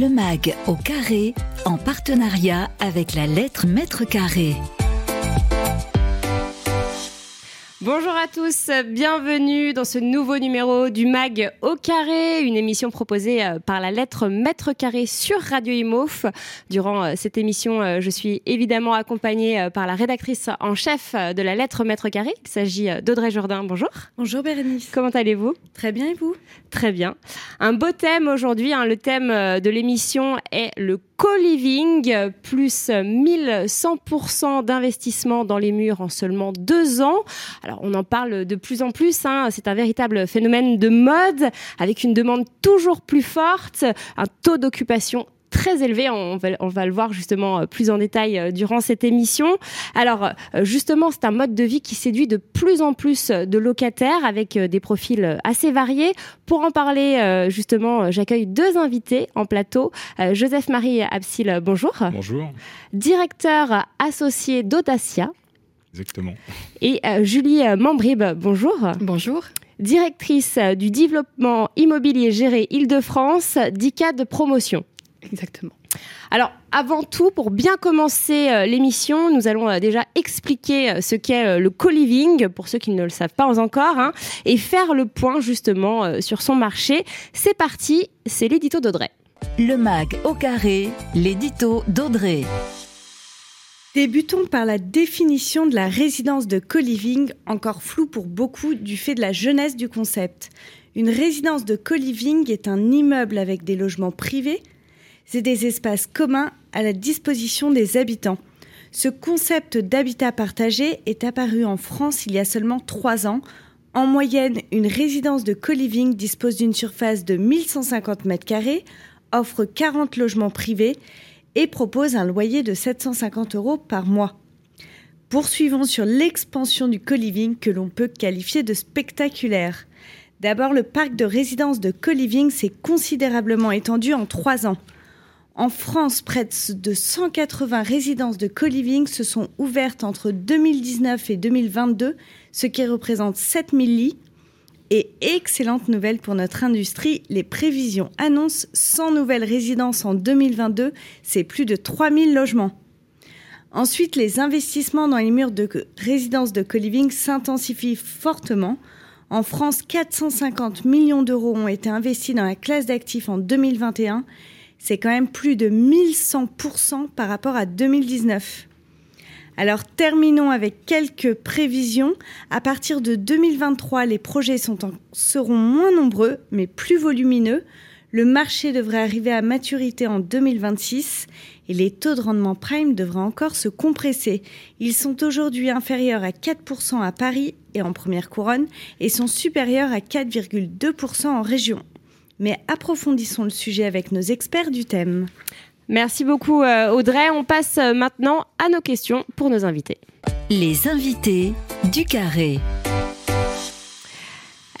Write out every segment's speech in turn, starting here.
Le MAG au carré, en partenariat avec la lettre Mètre Carré. Bonjour à tous, bienvenue dans ce nouveau numéro du MAG au carré, une émission proposée euh, par la lettre Mètre Carré sur Radio Imof. Durant euh, cette émission, euh, je suis évidemment accompagnée par la rédactrice en chef de la lettre Mètre Carré. Il s'agit d'Audrey Jourdain. Bonjour. Bonjour Bérénice. Comment allez-vous? Très bien et vous? Très bien. Un beau thème aujourd'hui, hein. le thème de l'émission est le co-living, plus 1100% d'investissement dans les murs en seulement deux ans. Alors on en parle de plus en plus, hein. c'est un véritable phénomène de mode avec une demande toujours plus forte, un taux d'occupation très élevé. On va, on va, le voir justement euh, plus en détail euh, durant cette émission. Alors euh, justement, c'est un mode de vie qui séduit de plus en plus de locataires avec des profils assez variés. Pour en parler justement, j'accueille deux invités en plateau. Joseph-Marie Absil, bonjour. Bonjour. Directeur associé d'Audacia. Exactement. Et Julie Mambrib, bonjour. Bonjour directrice du développement immobilier géré Île-de-France d'ICAD Promotion. Exactement. Alors, avant tout, pour bien commencer euh, l'émission, nous allons euh, déjà expliquer euh, ce qu'est le co-living, pour ceux qui ne le savent pas encore, hein, et faire le point justement sur son marché. C'est parti, c'est l'édito d'Audrey. Le MAG au carré, l'édito d'Audrey. Débutons par la définition de la résidence de co-living, encore floue pour beaucoup du fait de la jeunesse du concept. Une résidence de co-living est un immeuble avec des logements privés et des espaces communs à la disposition des habitants. Ce concept d'habitat partagé est apparu en France il y a seulement trois ans. En moyenne, une résidence de co-living dispose d'une surface de 1150 m2, offre 40 logements privés et propose un loyer de 750 euros par mois. Poursuivons sur l'expansion du co-living que l'on peut qualifier de spectaculaire. D'abord, le parc de résidences de co-living s'est considérablement étendu en trois ans. En France, près de 180 résidences de co-living se sont ouvertes entre 2019 et 2022, ce qui représente 7000 lits. Et excellente nouvelle pour notre industrie, les prévisions annoncent 100 nouvelles résidences en 2022, c'est plus de 3000 logements. Ensuite, les investissements dans les murs de résidences de co-living s'intensifient fortement. En France, 450 millions d'euros ont été investis dans la classe d'actifs en 2021 c'est quand même plus de 1100% par rapport à 2019. Alors terminons avec quelques prévisions. À partir de 2023, les projets seront moins nombreux mais plus volumineux. Le marché devrait arriver à maturité en 2026 et les taux de rendement prime devraient encore se compresser. Ils sont aujourd'hui inférieurs à 4% à Paris et en première couronne et sont supérieurs à 4,2% en région mais approfondissons le sujet avec nos experts du thème. Merci beaucoup euh, Audrey. On passe euh, maintenant à nos questions pour nos invités. Les invités du carré.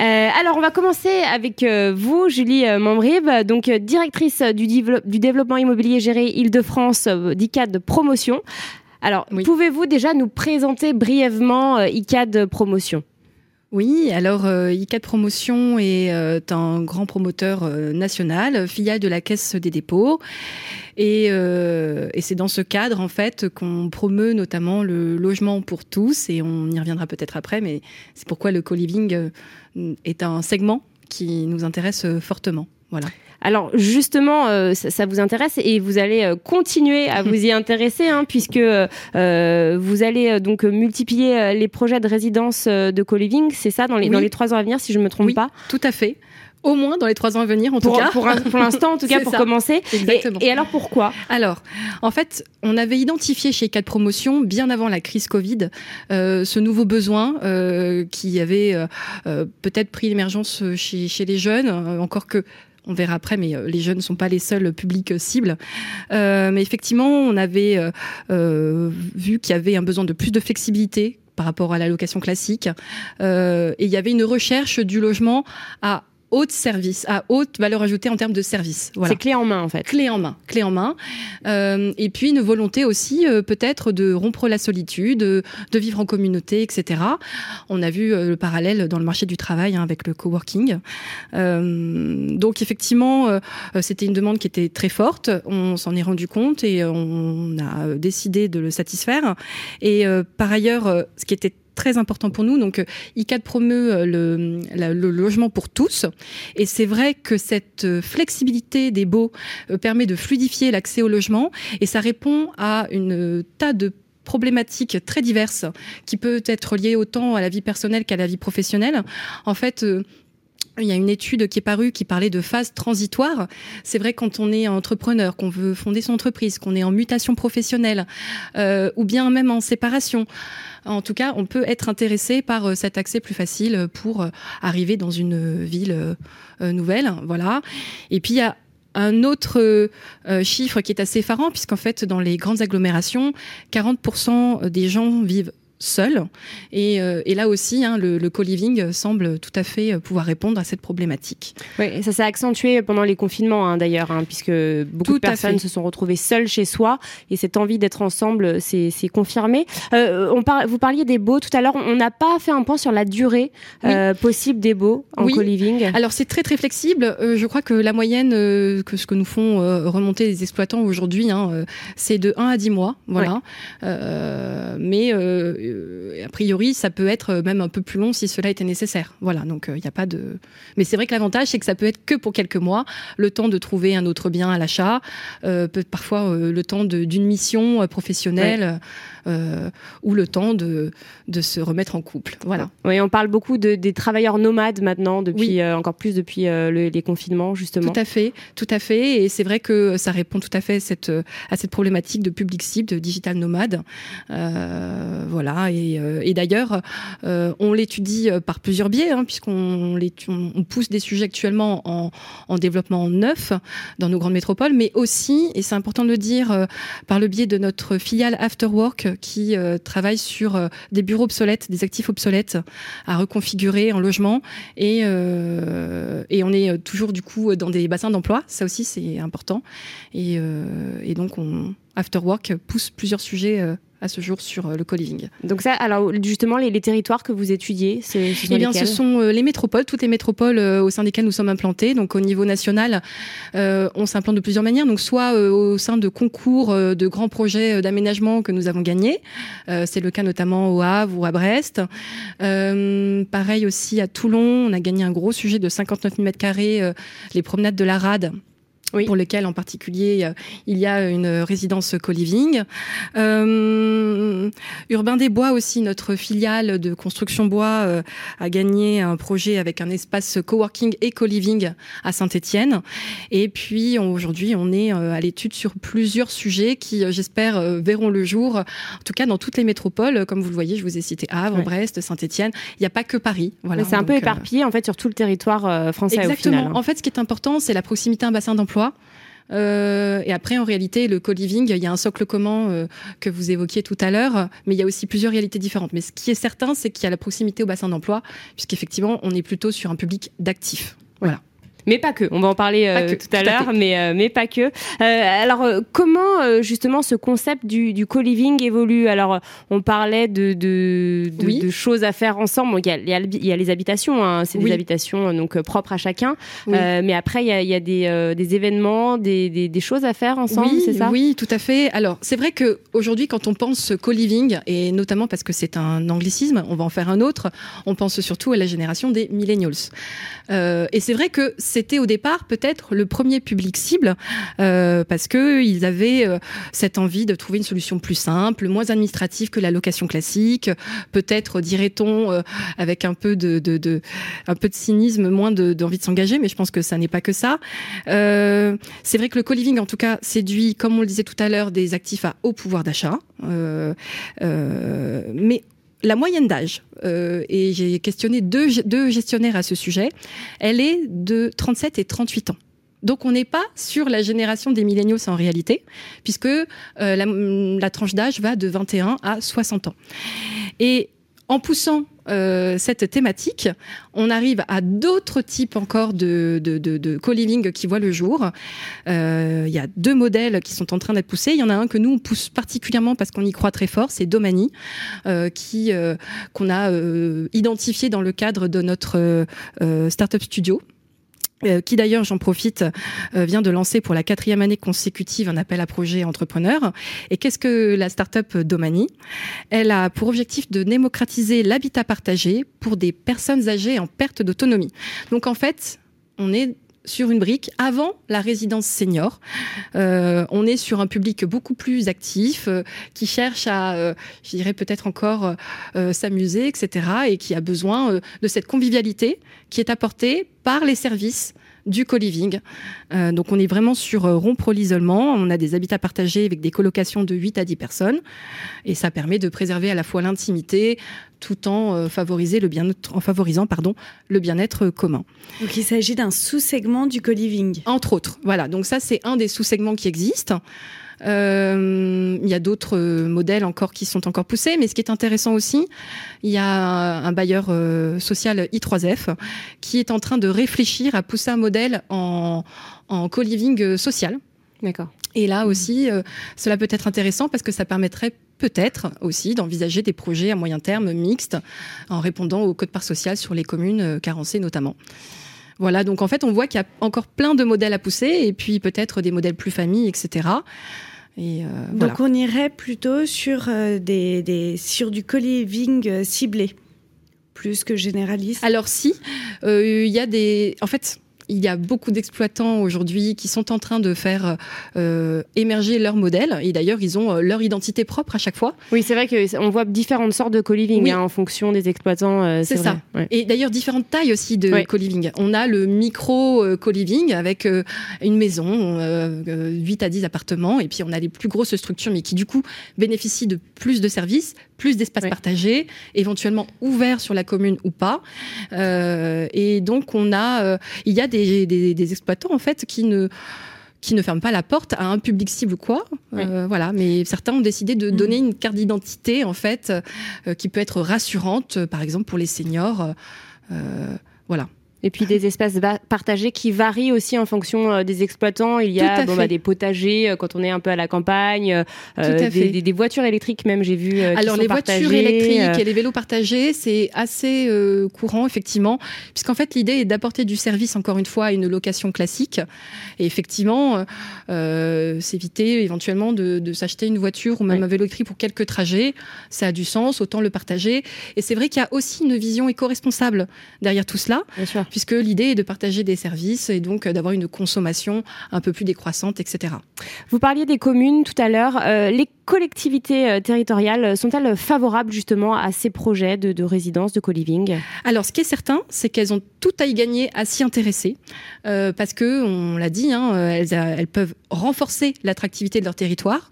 Euh, alors, on va commencer avec vous, Julie Mambrib, donc directrice du, du, développement immobilier géré Île-de-France d'ICAD Promotion. Alors, pouvez-vous déjà nous présenter brièvement ICAD Promotion? Oui, alors euh, Promotion est euh, un grand promoteur euh, national, filiale de la Caisse des dépôts. Et, et c'est dans ce cadre, en fait, qu'on promeut notamment le logement pour tous. Et on y reviendra peut-être après, mais c'est pourquoi le co-living est un segment qui nous intéresse fortement. Voilà. Alors justement, euh, ça, vous intéresse et vous allez euh, continuer à vous y intéresser, hein, puisque euh, vous allez donc multiplier les projets de résidence de co-living, c'est ça, dans les, dans les trois ans à venir, si je ne me trompe oui, pas? Tout à fait. Au moins dans les trois ans à venir, en tout cas. Pour, pour l'instant, en tout cas, pour commencer. Exactement. Et, alors pourquoi? Alors, en fait, on avait identifié chez Cadre Promotion, bien avant la crise Covid, euh, ce nouveau besoin euh, qui avait euh, peut-être pris l'émergence chez, chez les jeunes, encore que on verra après, mais euh, les jeunes ne sont pas les seuls publics euh, cibles. Euh, mais effectivement, on avait vu qu'il y avait un besoin de plus de flexibilité par rapport à la location classique. et il y avait une recherche du logement à haute service, à haute valeur ajoutée en termes de service. Voilà. C'est clé en main en fait. Clé en main, clé en main. Euh, et puis une volonté aussi euh, peut-être de rompre la solitude, de, vivre en communauté, etc. On a vu euh, le parallèle dans le marché du travail hein, avec le coworking. donc effectivement, c'était une demande qui était très forte. On s'en est rendu compte et on a décidé de le satisfaire. Et par ailleurs, ce qui était très important pour nous. Donc, euh, ICAD promeut euh, le, logement pour tous. Et c'est vrai que cette euh, flexibilité des baux permet de fluidifier l'accès au logement et ça répond à une tas de problématiques très diverses qui peut être liées autant à la vie personnelle qu'à la vie professionnelle. En fait, il y a une étude qui est parue qui parlait de phase transitoire. C'est vrai quand on est entrepreneur, qu'on veut fonder son entreprise, qu'on est en mutation professionnelle, ou bien même en séparation. En tout cas, on peut être intéressé par euh, cet accès plus facile pour euh, arriver dans une ville euh, nouvelle. Voilà. Et puis il y a un autre chiffre qui est assez effarant, puisqu'en fait, dans les grandes agglomérations, 40% des gens vivent seul. Et, euh, et là aussi, hein, le, le co-living semble tout à fait pouvoir répondre à cette problématique. Oui, ça s'est accentué pendant les confinements hein, d'ailleurs, hein, puisque beaucoup de personnes se sont retrouvées seules chez soi et cette envie d'être ensemble, c'est confirmé. Euh, on par... Vous parliez des baux tout à l'heure, on n'a pas fait un point sur la durée euh, possible des baux en co-living? Alors c'est très très flexible. Je crois que la moyenne, que ce que nous font remonter les exploitants aujourd'hui, c'est de 1 à 10 mois. Voilà. mais a priori, ça peut être même un peu plus long si cela était nécessaire. Voilà, donc il euh, n'y a pas de. Mais c'est vrai que l'avantage, c'est que ça peut être que pour quelques mois, le temps de trouver un autre bien à l'achat, euh, peut parfois le temps d'une mission professionnelle. Euh, ou le temps de, de se remettre en couple. Voilà. Oui, on parle beaucoup de, des travailleurs nomades maintenant, depuis euh, encore plus depuis euh, les confinements justement. Tout à fait, tout à fait. Et c'est vrai que ça répond tout à fait cette, à cette problématique de public cible, de digital nomade. voilà. Et, et d'ailleurs, on l'étudie par plusieurs biais, hein, puisqu'on on, on pousse des sujets actuellement en, en développement neuf dans nos grandes métropoles, mais aussi, et c'est important de le dire, par le biais de notre filiale Afterwork qui euh, travaille sur euh, des bureaux obsolètes, des actifs obsolètes à reconfigurer en logement. Et, euh, et on est toujours du coup dans des bassins d'emploi. Ça aussi, c'est important. Et, et donc, on, Afterwork pousse plusieurs sujets à ce jour sur euh, le co-living. Donc ça, alors justement, les, territoires que vous étudiez, ce, ce sont eh bien, ce sont euh, les métropoles, toutes les métropoles euh, au sein desquelles nous sommes implantés. Donc au niveau national, on s'implante de plusieurs manières. Donc soit au sein de concours de grands projets d'aménagement que nous avons gagnés. C'est le cas notamment au Havre ou à Brest. pareil aussi à Toulon, on a gagné un gros sujet de 59 000 m2, les promenades de la Rade oui. pour lequel en particulier euh, il y a une résidence co-living. Euh, Urbain des Bois aussi, notre filiale de construction bois, euh, a gagné un projet avec un espace coworking et co-living à Saint-Étienne. Et puis aujourd'hui, on est euh, à l'étude sur plusieurs sujets qui, j'espère, verront le jour. En tout cas, dans toutes les métropoles, comme vous le voyez, je vous ai cité Havre, Brest, Saint-Étienne. Il n'y a pas que Paris. Voilà. C'est un peu éparpillé en fait sur tout le territoire français. Exactement. Au final. En fait, ce qui est important, c'est la proximité à un bassin d'emploi euh, et après, en réalité, le co-living, il y a un socle commun euh, que vous évoquiez tout à l'heure, mais il y a aussi plusieurs réalités différentes. Mais ce qui est certain, c'est qu'il y a la proximité au bassin d'emploi, puisqu'effectivement, on est plutôt sur un public d'actifs. Voilà. Mais pas que. On va en parler euh, tout à l'heure, mais euh, mais pas que. Euh, alors comment justement ce concept du, du co-living évolue? Alors on parlait de de, de, choses à faire ensemble. il, y a, il, y a, les habitations, hein. c'est des habitations donc propres à chacun. mais après il y a, il y a des, des événements, des, des, des, choses à faire ensemble, c'est ça? Oui, tout à fait. Alors c'est vrai que aujourd'hui quand on pense co-living et notamment parce que c'est un anglicisme, on va en faire un autre. On pense surtout à la génération des millennials. et c'est vrai que c'était au départ peut-être le premier public cible euh, parce que ils avaient euh, cette envie de trouver une solution plus simple, moins administrative que la location classique, peut-être dirait-on euh, avec un peu de, de, de, un peu de cynisme, moins d'envie de, s'engager, mais je pense que ça n'est pas que ça. C'est vrai que le co-living en tout cas séduit, comme on le disait tout à l'heure, des actifs à haut pouvoir d'achat, mais la moyenne d'âge, euh, et j'ai questionné deux, gestionnaires à ce sujet, elle est de 37 et 38 ans. Donc on n'est pas sur la génération des milléniaux en réalité, puisque euh, la, la, tranche d'âge va de 21 à 60 ans. Et en poussant euh, cette thématique, on arrive à d'autres types encore de, de, de, co-living qui voient le jour. Euh, il y a deux modèles qui sont en train d'être poussés. Il y en a un que nous on pousse particulièrement parce qu'on y croit très fort, c'est Domani, euh, qu'on a identifié dans le cadre de notre startup studio. Euh, qui d'ailleurs, j'en profite, euh, vient de lancer pour la quatrième année consécutive un appel à projet entrepreneur. Et qu'est-ce que la start-up Domani? Elle a pour objectif de démocratiser l'habitat partagé pour des personnes âgées en perte d'autonomie. Donc en fait, on est sur une brique avant la résidence senior. Euh, on est sur un public beaucoup plus actif, euh, qui cherche à, euh, je dirais peut-être encore s'amuser, etc., et qui a besoin de cette convivialité qui est apportée par les services du co-living. Euh, donc on est vraiment sur euh, rompre l'isolement. On a des habitats partagés avec des colocations de 8 à 10 personnes. Et ça permet de préserver à la fois l'intimité tout en, euh, favoriser le bien en favorisant pardon, le bien-être commun. Donc il s'agit d'un sous-segment du co-living. Entre autres. Voilà, donc ça c'est un des sous-segments qui existent. Euh, il y a d'autres euh, modèles encore qui sont encore poussés, mais ce qui est intéressant aussi, il y a un bailleur euh, social I3F qui est en train de réfléchir à pousser un modèle en, en co-living social. D'accord. Et là aussi, cela peut être intéressant parce que ça permettrait peut-être aussi d'envisager des projets à moyen terme mixtes en répondant au code part social sur les communes carencées notamment. Voilà, donc en fait, on voit qu'il y a encore plein de modèles à pousser et puis peut-être des modèles plus familles, etc. Euh, Donc on irait plutôt sur, euh, des, sur du co-living euh, ciblé, plus que généraliste. Alors si, il y a des... En fait, il y a beaucoup d'exploitants aujourd'hui qui sont en train de faire euh, émerger leur modèle. Et d'ailleurs, ils ont euh, leur identité propre à chaque fois. Oui, c'est vrai qu'on voit différentes sortes de co-living hein, en fonction des exploitants. Euh, c'est ça. Et d'ailleurs, différentes tailles aussi de co-living. On a le micro co-living avec une maison, 8 à 10 appartements. Et puis, on a les plus grosses structures, mais qui du coup bénéficient de plus de services, plus d'espaces partagés, éventuellement ouverts sur la commune ou pas. et donc, on a, il y a des des, exploitants en fait qui ne qui ne ferment pas la porte à un public cible quoi. Euh, voilà, mais certains ont décidé de mm. donner une carte d'identité en fait euh, qui peut être rassurante, par exemple pour les seniors. Euh, voilà. Et puis des espaces partagés qui varient aussi en fonction euh, des exploitants. Il y a bon, bah, des potagers euh, quand on est un peu à la campagne, euh, des, des, voitures électriques même, j'ai vu. Alors les voitures électriques et les vélos partagés, c'est assez courant effectivement, puisqu'en fait l'idée est d'apporter du service encore une fois à une location classique. Et effectivement, s'éviter éventuellement de, de s'acheter une voiture ou même un vélo électrique pour quelques trajets, ça a du sens, autant le partager. Et c'est vrai qu'il y a aussi une vision éco-responsable derrière tout cela. Bien sûr puisque l'idée est de partager des services et donc euh, d'avoir une consommation un peu plus décroissante, etc. Vous parliez des communes tout à l'heure. Euh, les collectivités euh, territoriales sont-elles favorables justement à ces projets de, résidence, de co-living? Alors, ce qui est certain, c'est qu'elles ont tout à y gagner à s'y intéresser, parce que, on l'a dit, hein, elles, elles peuvent renforcer l'attractivité de leur territoire.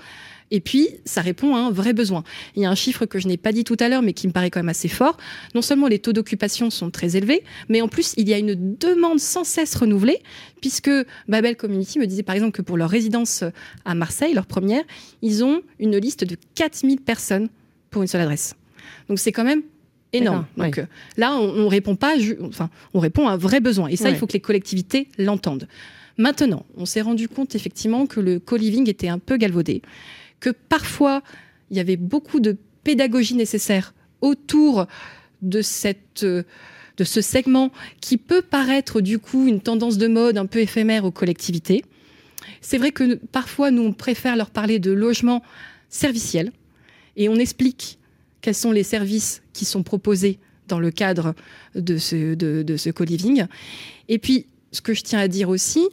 Et puis, ça répond à un vrai besoin. Il y a un chiffre que je n'ai pas dit tout à l'heure, mais qui me paraît quand même assez fort. Non seulement les taux d'occupation sont très élevés, mais en plus, il y a une demande sans cesse renouvelée, puisque Babel Community me disait par exemple que pour leur résidence à Marseille, leur première, ils ont une liste de 4000 personnes pour une seule adresse. Donc c'est quand même énorme. Donc euh, là, on, on, répond pas, enfin, on répond à un vrai besoin. Et ça, il faut que les collectivités l'entendent. Maintenant, on s'est rendu compte effectivement que le co-living était un peu galvaudé que parfois il y avait beaucoup de pédagogie nécessaire autour de cette de ce segment qui peut paraître du coup une tendance de mode un peu éphémère aux collectivités. C'est vrai que parfois nous on préfère leur parler de logement serviciel et on explique quels sont les services qui sont proposés dans le cadre de ce, de ce co-living. Et puis, ce que je tiens à dire aussi,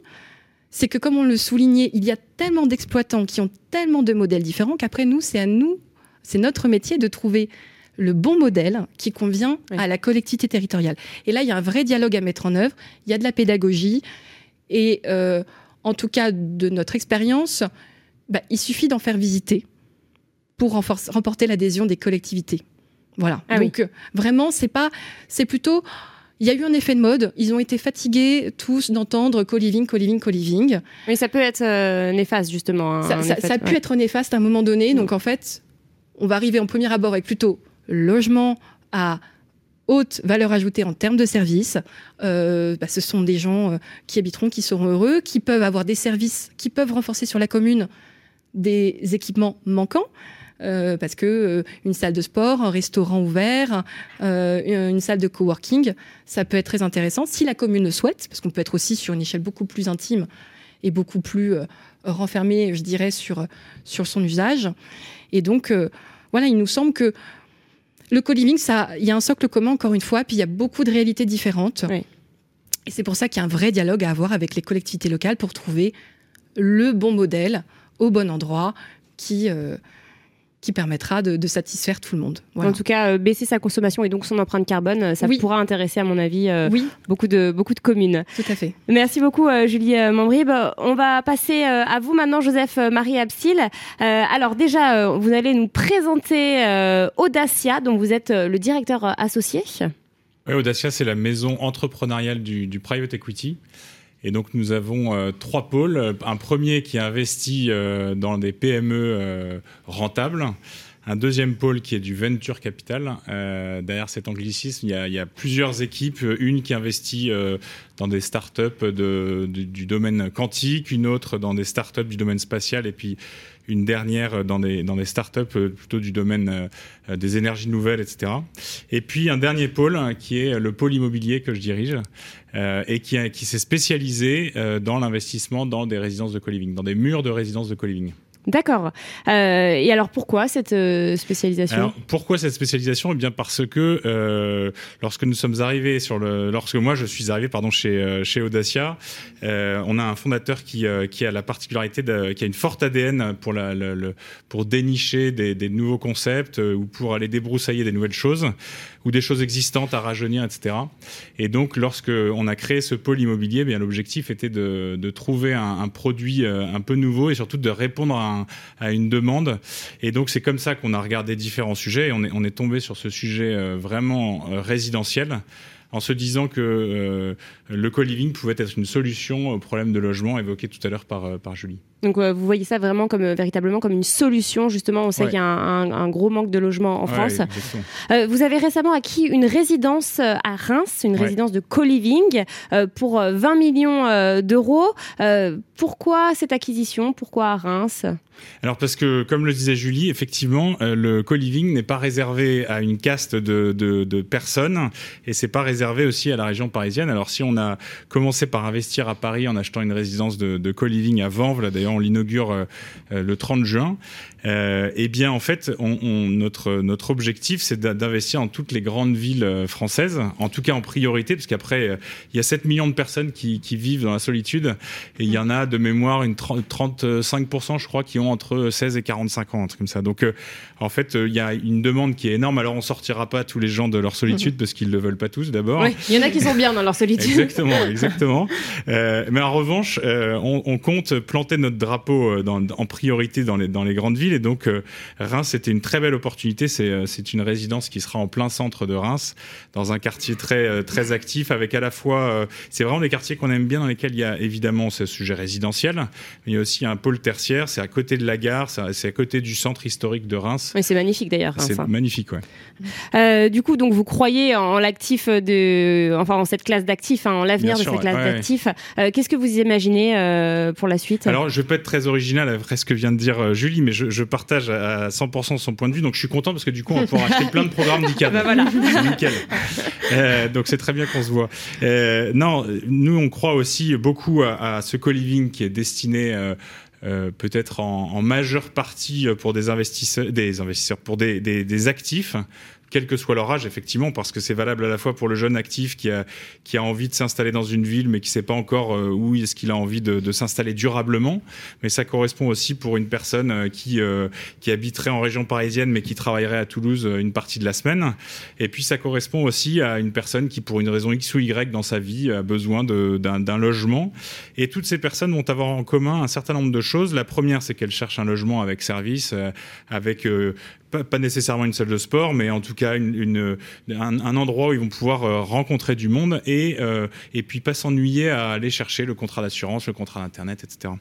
c'est que comme on le soulignait, il y a tellement d'exploitants qui ont tellement de modèles différents qu'après nous, c'est à nous, c'est notre métier de trouver le bon modèle qui convient à la collectivité territoriale. Et là, il y a un vrai dialogue à mettre en œuvre, il y a de la pédagogie, et euh, en tout cas de notre expérience, bah, il suffit d'en faire visiter pour remporter l'adhésion des collectivités. Voilà. Ah Donc euh, vraiment, c'est pas, c'est plutôt il y a eu un effet de mode. Ils ont été fatigués tous d'entendre co-living, co-living, co-living. Mais ça peut être euh, néfaste, justement. Hein, ça, a pu être néfaste à un moment donné. Donc, en fait, on va arriver en premier abord avec plutôt logement à haute valeur ajoutée en termes de services. Euh, bah, ce sont des gens euh, qui habiteront, qui seront heureux, qui peuvent avoir des services, qui peuvent renforcer sur la commune des équipements manquants. Euh, parce que une salle de sport, un restaurant ouvert, une salle de coworking, ça peut être très intéressant si la commune le souhaite, parce qu'on peut être aussi sur une échelle beaucoup plus intime et beaucoup plus renfermée, je dirais, sur, sur son usage. Et donc, voilà, il nous semble que le co-living, il y a un socle commun, encore une fois, puis il y a beaucoup de réalités différentes. Et c'est pour ça qu'il y a un vrai dialogue à avoir avec les collectivités locales pour trouver le bon modèle au bon endroit qui, euh, qui permettra de, satisfaire tout le monde. En tout cas, euh, baisser sa consommation et donc son empreinte carbone, euh, ça pourra intéresser, à mon avis, euh, beaucoup, de, beaucoup de communes. Tout à fait. Merci beaucoup, Julie Mambrib. On va passer à vous maintenant, Joseph-Marie Absil. alors déjà, vous allez nous présenter Audacia, dont vous êtes le directeur associé. Oui, Audacia, c'est la maison entrepreneuriale du, du private equity. Et donc nous avons euh, trois pôles. Un premier qui investit euh, dans des PME euh, rentables. Un deuxième pôle qui est du venture capital. derrière cet anglicisme, il y, a, plusieurs équipes. Une qui investit dans des startups de, du domaine quantique, une autre dans des startups du domaine spatial, et puis une dernière dans des, dans des startups plutôt du domaine des énergies nouvelles, etc. Et puis un dernier pôle hein, qui est le pôle immobilier que je dirige, euh, et qui, qui s'est spécialisé euh, dans l'investissement dans des résidences de co-living, dans des murs de résidences de co-living. D'accord. Euh, et alors pourquoi cette euh, spécialisation? Alors, Pourquoi cette spécialisation? Eh bien parce que euh, lorsque nous sommes arrivés sur le, lorsque moi je suis arrivé pardon chez euh, chez Audacia, euh, on a un fondateur qui qui a la particularité de, qui a une forte ADN pour la le, pour dénicher des, des, nouveaux concepts ou pour aller débroussailler des nouvelles choses ou des choses existantes à rajeunir, etc. Et donc lorsque on a créé ce pôle immobilier, eh bien l'objectif était de, trouver un, produit un peu nouveau et surtout de répondre à un à une demande. Et donc c'est comme ça qu'on a regardé différents sujets et on est, on est tombé sur ce sujet euh, vraiment euh, résidentiel en se disant que euh, le co-living pouvait être une solution au problème de logement évoqué tout à l'heure par, par Julie. Donc vous voyez ça vraiment comme véritablement comme une solution justement. On sait qu'il y a un, gros manque de logement en France. vous avez récemment acquis une résidence à Reims, une résidence de co-living pour 20 millions d'euros. Pourquoi cette acquisition? Pourquoi à Reims? Alors parce que, comme le disait Julie, effectivement, euh, le co-living n'est pas réservé à une caste de, personnes et c'est pas réservé aussi à la région parisienne. Alors si on a commencé par investir à Paris en achetant une résidence de, co-living à Vanves, d'ailleurs on l'inaugure euh, euh, le 30 juin, euh, eh bien en fait notre, objectif c'est d'investir dans toutes les grandes villes françaises, en tout cas en priorité, parce qu'après il y a 7 millions de personnes qui, qui, vivent dans la solitude et il y en a de mémoire une 30, 35% je crois qui ont entre 16 et 45 ans, un truc comme ça. Donc, euh, en fait, il y a une demande qui est énorme. Alors, on sortira pas tous les gens de leur solitude mhm. parce qu'ils le veulent pas tous d'abord. Oui, il y en a qui sont bien dans leur solitude. exactement, exactement. Euh, mais en revanche, euh, on, on, compte planter notre drapeau euh, dans, en priorité dans les, dans les grandes villes. Et donc, euh, Reims, c'était une très belle opportunité. C'est, euh, une résidence qui sera en plein centre de Reims, dans un quartier très, très actif, avec à la fois, c'est vraiment des quartiers qu'on aime bien, dans lesquels il y a évidemment ce sujet résidentiel, mais il y a aussi un pôle tertiaire. C'est à côté de la gare, c'est à côté du centre historique de Reims. Oui, c'est magnifique d'ailleurs. C'est magnifique, ouais. Euh, du coup, donc vous croyez en l'actif de, enfin en cette classe d'actifs, hein, en l'avenir de cette classe d'actifs. Euh, Qu'est-ce que vous imaginez euh, pour la suite? Alors, je peux être très original après ce que vient de dire euh, Julie, mais je, je, partage à 100% son point de vue, donc je suis content parce que du coup, on va pouvoir acheter plein de programmes d'ICAD. bah voilà. nickel. Donc c'est très bien qu'on se voit. non, nous on croit aussi beaucoup à, à ce co-living qui est destiné euh, peut-être en, majeure partie pour des investisseurs, des investisseurs pour des actifs quel que soit leur âge, effectivement, parce que c'est valable à la fois pour le jeune actif qui a, qui a envie de s'installer dans une ville, mais qui ne sait pas encore euh, où est-ce qu'il a envie de, s'installer durablement. Mais ça correspond aussi pour une personne euh, qui, euh, qui habiterait en région parisienne, mais qui travaillerait à Toulouse une partie de la semaine. Et puis ça correspond aussi à une personne qui, pour une raison X ou Y dans sa vie, a besoin d'un logement. Et toutes ces personnes vont avoir en commun un certain nombre de choses. La première, c'est qu'elles cherchent un logement avec service, avec pas, nécessairement une salle de sport, mais en tout cas une, un, endroit où ils vont pouvoir euh, rencontrer du monde et, euh, et puis pas s'ennuyer à aller chercher le contrat d'assurance, le contrat d'internet, etc.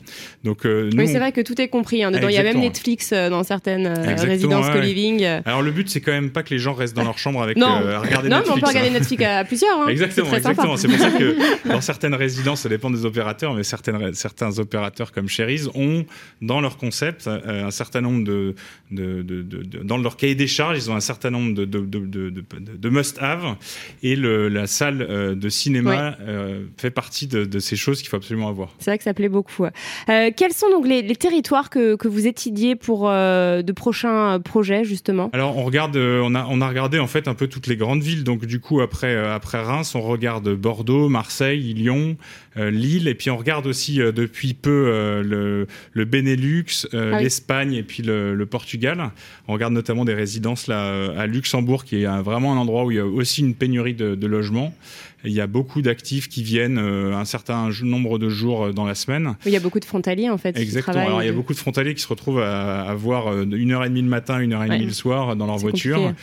Donc euh, nous, oui, c'est vrai que tout est compris. Hein, dedans, il y a même Netflix dans certaines résidences co-living. Alors le but, c'est quand même pas que les gens restent dans leur chambre avec non. regarder non, Netflix. Non, on peut regarder hein. Netflix à plusieurs. Hein. Exactement, exactement. C'est pour ça que dans certaines résidences, ça dépend des opérateurs, mais certaines, certains opérateurs comme Cherise ont dans leur concept un certain nombre de, de, de, de dans leur cahier des charges, ils ont un certain nombre de, must-have et le, la salle euh, de cinéma euh, fait partie de, ces choses qu'il faut absolument avoir. C'est vrai que ça plaît beaucoup. Euh, quels sont donc les, les territoires que, que, vous étudiez pour de prochains projets justement? Alors on regarde, on a, on a regardé en fait un peu toutes les grandes villes. Donc du coup après, après Reims, on regarde Bordeaux, Marseille, Lyon, Lille et puis on regarde aussi depuis peu le, le Benelux, ah l'Espagne et puis le, le Portugal. On regarde notamment des résidences là à Luxembourg, qui est vraiment un endroit où il y a aussi une pénurie de, de logements. Il y a beaucoup d'actifs qui viennent euh, un certain nombre de jours euh, dans la semaine. Il y a beaucoup de frontaliers en fait. Exactement. Alors, il y a beaucoup de frontaliers qui se retrouvent à avoir euh, une heure et demie le matin, une heure et demie le soir dans leur voiture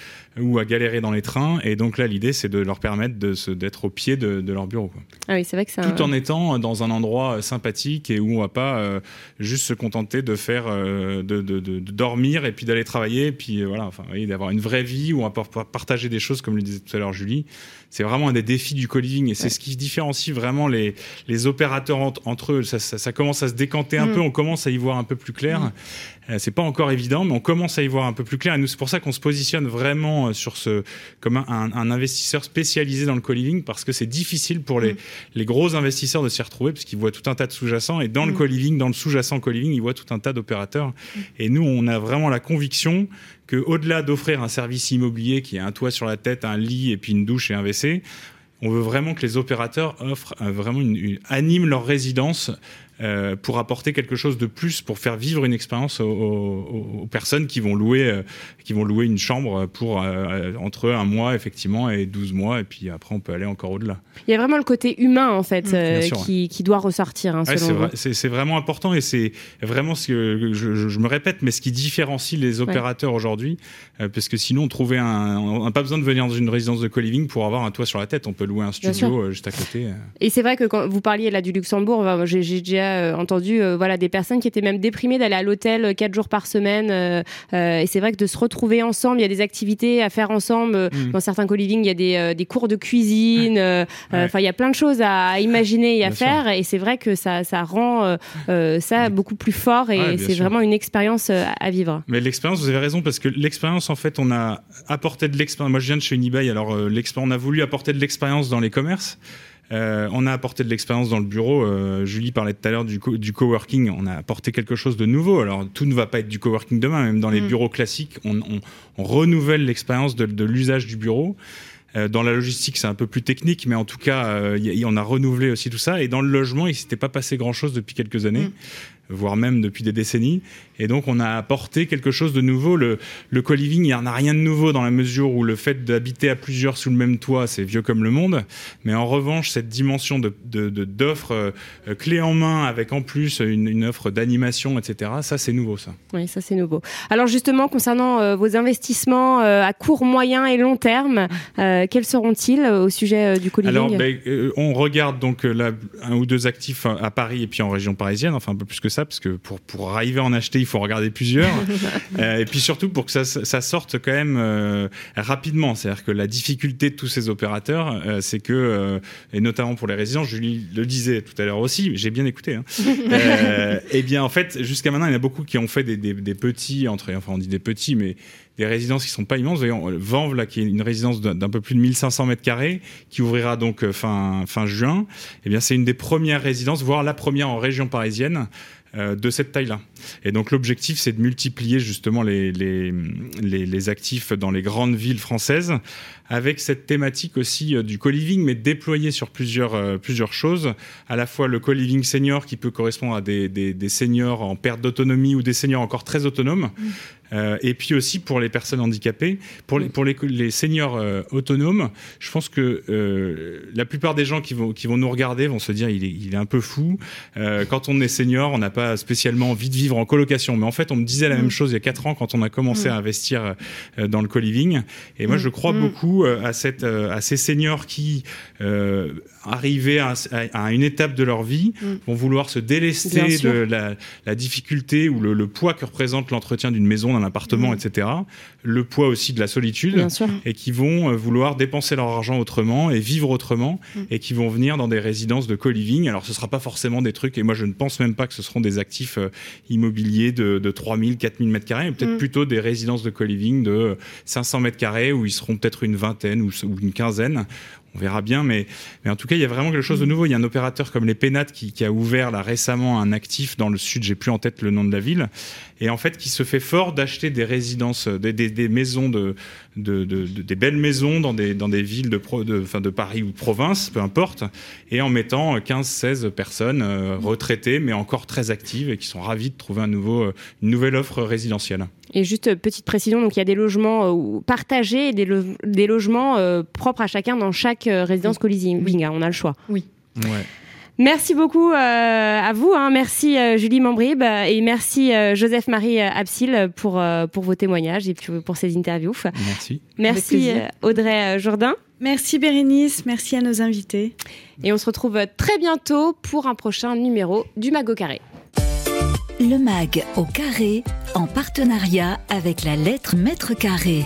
ou à galérer dans les trains. Et donc là, l'idée, c'est de leur permettre d'être au pied de, de leur bureau. Quoi. Ah oui, c'est vrai que ça. Tout en étant dans un endroit sympathique et où on va pas euh, juste se contenter de faire, euh, de, de, de, dormir et puis d'aller travailler, et puis euh, voilà, enfin, d'avoir une vraie vie où on va pouvoir partager des choses, comme le disait tout à l'heure Julie. C'est vraiment un des défis du co-living et c'est ce qui différencie vraiment les, les opérateurs entre, eux. Ça, ça, ça, commence à se décanter un mm. peu, on commence à y voir un peu plus clair. Mm. Euh, c'est pas encore évident, mais on commence à y voir un peu plus clair. Et nous, c'est pour ça qu'on se positionne vraiment euh, sur ce comme un, un investisseur spécialisé dans le co-living parce que c'est difficile pour les, mm. les gros investisseurs de s'y retrouver parce qu'ils voient tout un tas de sous-jacents et dans le mm. co-living, dans le sous-jacent co-living, ils voient tout un tas d'opérateurs. Et nous, on a vraiment la conviction que au-delà d'offrir un service immobilier qui a un toit sur la tête, un lit et puis une douche et un WC, on veut vraiment que les opérateurs offrent euh, vraiment une, animent leur résidence euh, pour apporter quelque chose de plus, pour faire vivre une expérience aux, aux, personnes qui vont louer, euh, qui vont louer une chambre pour euh, entre un mois effectivement et 12 mois, et puis après on peut aller encore au-delà. Il y a vraiment le côté humain en fait mmh. qui, qui, doit ressortir. Hein, c'est vraiment important et c'est vraiment ce que je, je, me répète, mais ce qui différencie les opérateurs aujourd'hui, parce que sinon on trouvait un, on n'a pas besoin de venir dans une résidence de co-living pour avoir un toit sur la tête, on peut louer un studio juste à côté. Et c'est vrai que quand vous parliez là du Luxembourg, j'ai déjà euh, entendu euh, voilà des personnes qui étaient même déprimées d'aller à l'hôtel euh, quatre jours par semaine. et c'est vrai que de se retrouver ensemble, il y a des activités à faire ensemble. Mm. Dans certains co-living, il y a des, des cours de cuisine. Enfin, il y a plein de choses à imaginer et à faire. Et c'est vrai que ça, ça rend ça beaucoup plus fort et c'est vraiment une expérience à vivre. Mais l'expérience, vous avez raison, parce que l'expérience, en fait, on a apporté de l'expérience. Moi, je viens de chez Unibail, alors on a voulu apporter de l'expérience dans les commerces. Euh, on a apporté de l'expérience dans le bureau. Euh, Julie parlait tout à l'heure du, du coworking. On a apporté quelque chose de nouveau. Alors tout ne va pas être du coworking demain. Même dans les mm. bureaux classiques, on, renouvelle l'expérience de, l'usage du bureau. Euh, dans la logistique, c'est un peu plus technique, mais en tout cas, on a renouvelé aussi tout ça. Et dans le logement, il s'était pas passé grand-chose depuis quelques années. Mm voire même depuis des décennies. Et donc, on a apporté quelque chose de nouveau. Le, le co-living, il n'y en a rien de nouveau dans la mesure où le fait d'habiter à plusieurs sous le même toit, c'est vieux comme le monde. Mais en revanche, cette dimension de, d'offre euh, clé en main avec en plus une, une offre d'animation, etc., ça, c'est nouveau, ça. Oui, ça, c'est nouveau. Alors, justement, concernant euh, vos investissements euh, à court, moyen et long terme, quels seront-ils au sujet du co-living Alors, ben, on regarde donc là, un ou deux actifs à Paris et puis en région parisienne, enfin un peu plus que ça, parce que pour, pour arriver à en acheter, il faut regarder plusieurs. euh, et puis surtout pour que ça, ça sorte quand même euh, rapidement. C'est-à-dire que la difficulté de tous ces opérateurs, euh, c'est que, et notamment pour les résidents, je le disais tout à l'heure aussi, j'ai bien écouté, hein, et bien en fait, jusqu'à maintenant, il y en a beaucoup qui ont fait des, des, des petits, entre, enfin on dit des petits, mais des résidences qui sont pas immenses. Voyons, Vanves, là, qui est une résidence d'un peu plus de 1500 mètres carrés, qui ouvrira donc fin, fin juin. Eh bien, c'est une des premières résidences, voire la première en région parisienne, euh, de cette taille-là. Et donc l'objectif, c'est de multiplier justement les, les, les, actifs dans les grandes villes françaises, avec cette thématique aussi euh, du co-living, mais déployé sur plusieurs, euh, plusieurs choses. À la fois le co-living senior qui peut correspondre à des, des, des seniors en perte d'autonomie ou des seniors encore très autonomes. Mmh. Et puis aussi pour les personnes handicapées, pour les, pour les, les seniors autonomes, je pense que la plupart des gens qui vont, qui vont nous regarder vont se dire il est, il est un peu fou. quand on est senior, on n'a pas spécialement envie de vivre en colocation. Mais en fait, on me disait la même chose il y a quatre ans quand on a commencé à investir dans le co-living. Et moi, je crois beaucoup à, cette, à ces seniors qui, arrivés à, à, une étape de leur vie, vont vouloir se délester de la, la, difficulté ou le, le poids que représente l'entretien d'une maison, appartement, mmh. etc. Le poids aussi de la solitude, et qui vont euh, vouloir dépenser leur argent autrement et vivre autrement, mmh. et qui vont venir dans des résidences de co-living. Alors ce sera pas forcément des trucs, et moi je ne pense même pas que ce seront des actifs euh, immobiliers de, de 3000, 4000 mètres carrés, mais peut-être mmh. plutôt des résidences de co-living de 500 mètres carrés où ils seront peut-être une vingtaine ou, ou une quinzaine on verra bien, mais, mais en tout cas, il y a vraiment quelque chose de nouveau. Il y a un opérateur comme les Pénates qui, qui a ouvert là récemment un actif dans le sud, j'ai plus en tête le nom de la ville, et en fait qui se fait fort d'acheter des résidences, des, des, des maisons de, de, de, de, des belles maisons dans des, dans des villes de, pro, de, de Paris ou de province, peu importe, et en mettant 15-16 personnes euh, retraitées, mais encore très actives et qui sont ravies de trouver un nouveau, euh, une nouvelle offre résidentielle. Et juste euh, petite précision, donc il y a des logements partagés et des, lo des logements propres à chacun dans chaque résidence oui. co-living. Hein, on a le choix. Oui. Ouais. Merci beaucoup euh, à vous. Hein. Merci euh, Julie Mambrib et merci euh, Joseph-Marie Absil pour, pour vos témoignages et pour ces interviews. Merci. Merci Audrey Jourdain. Merci Bérénice, merci à nos invités. Et on se retrouve très bientôt pour un prochain numéro du Mag au carré. Le Mag au carré en partenariat avec la lettre Mètre Carré.